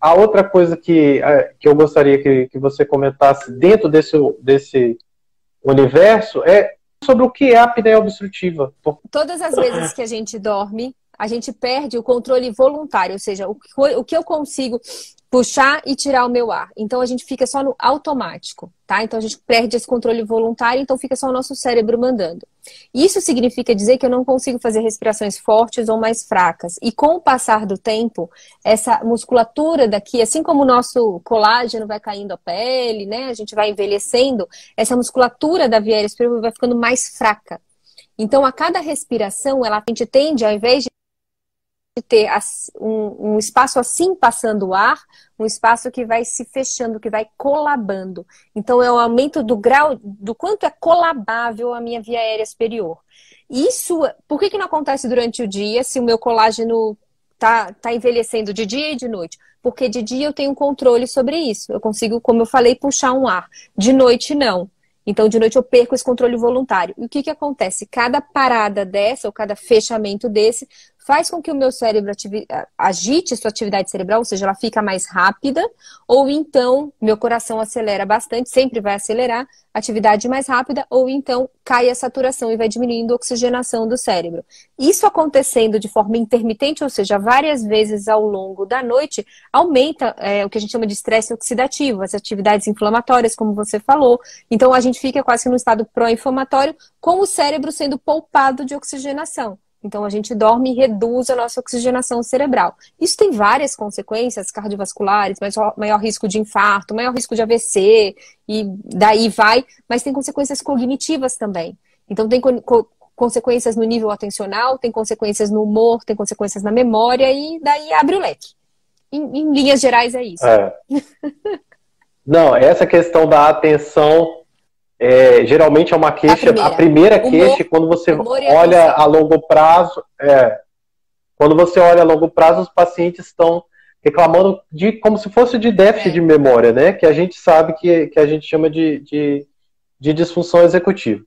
a outra coisa que, que eu gostaria que, que você comentasse dentro desse, desse universo é sobre o que é a apneia obstrutiva. Todas as vezes que a gente dorme, a gente perde o controle voluntário, ou seja, o, que eu consigo puxar e tirar o meu ar. Então a gente fica só no automático, tá? Então a gente perde esse controle voluntário, então fica só o nosso cérebro mandando. Isso significa dizer que eu não consigo fazer respirações fortes ou mais fracas. E com o passar do tempo, essa musculatura daqui, assim como o nosso colágeno vai caindo a pele, né? A gente vai envelhecendo, essa musculatura da via superior vai ficando mais fraca. Então, a cada respiração, ela, a gente tende, ao invés de ter um, um, espaço assim passando o ar, um espaço que vai se fechando, que vai colabando. Então, é o aumento do grau, do quanto é colabável a minha via aérea superior. Isso, por que, que não acontece durante o dia se o meu colágeno tá, tá envelhecendo de dia e de noite? Porque de dia eu tenho controle sobre isso. Eu consigo, como eu falei, puxar um ar. De noite, não. Então, de noite eu perco esse controle voluntário. E o que, que acontece? Cada parada dessa, ou cada fechamento desse, faz com que o meu cérebro agite sua atividade cerebral, ou seja, ela fica mais rápida, ou então meu coração acelera bastante, sempre vai acelerar, atividade mais rápida, ou então cai a saturação e vai diminuindo a oxigenação do cérebro. Isso acontecendo de forma intermitente, ou seja, várias vezes ao longo da noite, aumenta é, o que a gente chama de estresse oxidativo, as atividades inflamatórias, como você falou. Então a gente fica quase no estado pró-inflamatório, com o cérebro sendo poupado de oxigenação. Então, a gente dorme e reduz a nossa oxigenação cerebral. Isso tem várias consequências cardiovasculares, maior, maior risco de infarto, maior risco de AVC, e daí vai, mas tem consequências cognitivas também. Então, tem co consequências no nível atencional, tem consequências no humor, tem consequências na memória, e daí abre o leque. Em, em linhas gerais, é isso. É. Não, essa questão da atenção é, geralmente é uma queixa, a primeira, a primeira queixa, quando você olha a longo prazo, é, quando você olha a longo prazo, os pacientes estão reclamando de como se fosse de déficit é. de memória, né? Que a gente sabe que, que a gente chama de, de, de disfunção executiva.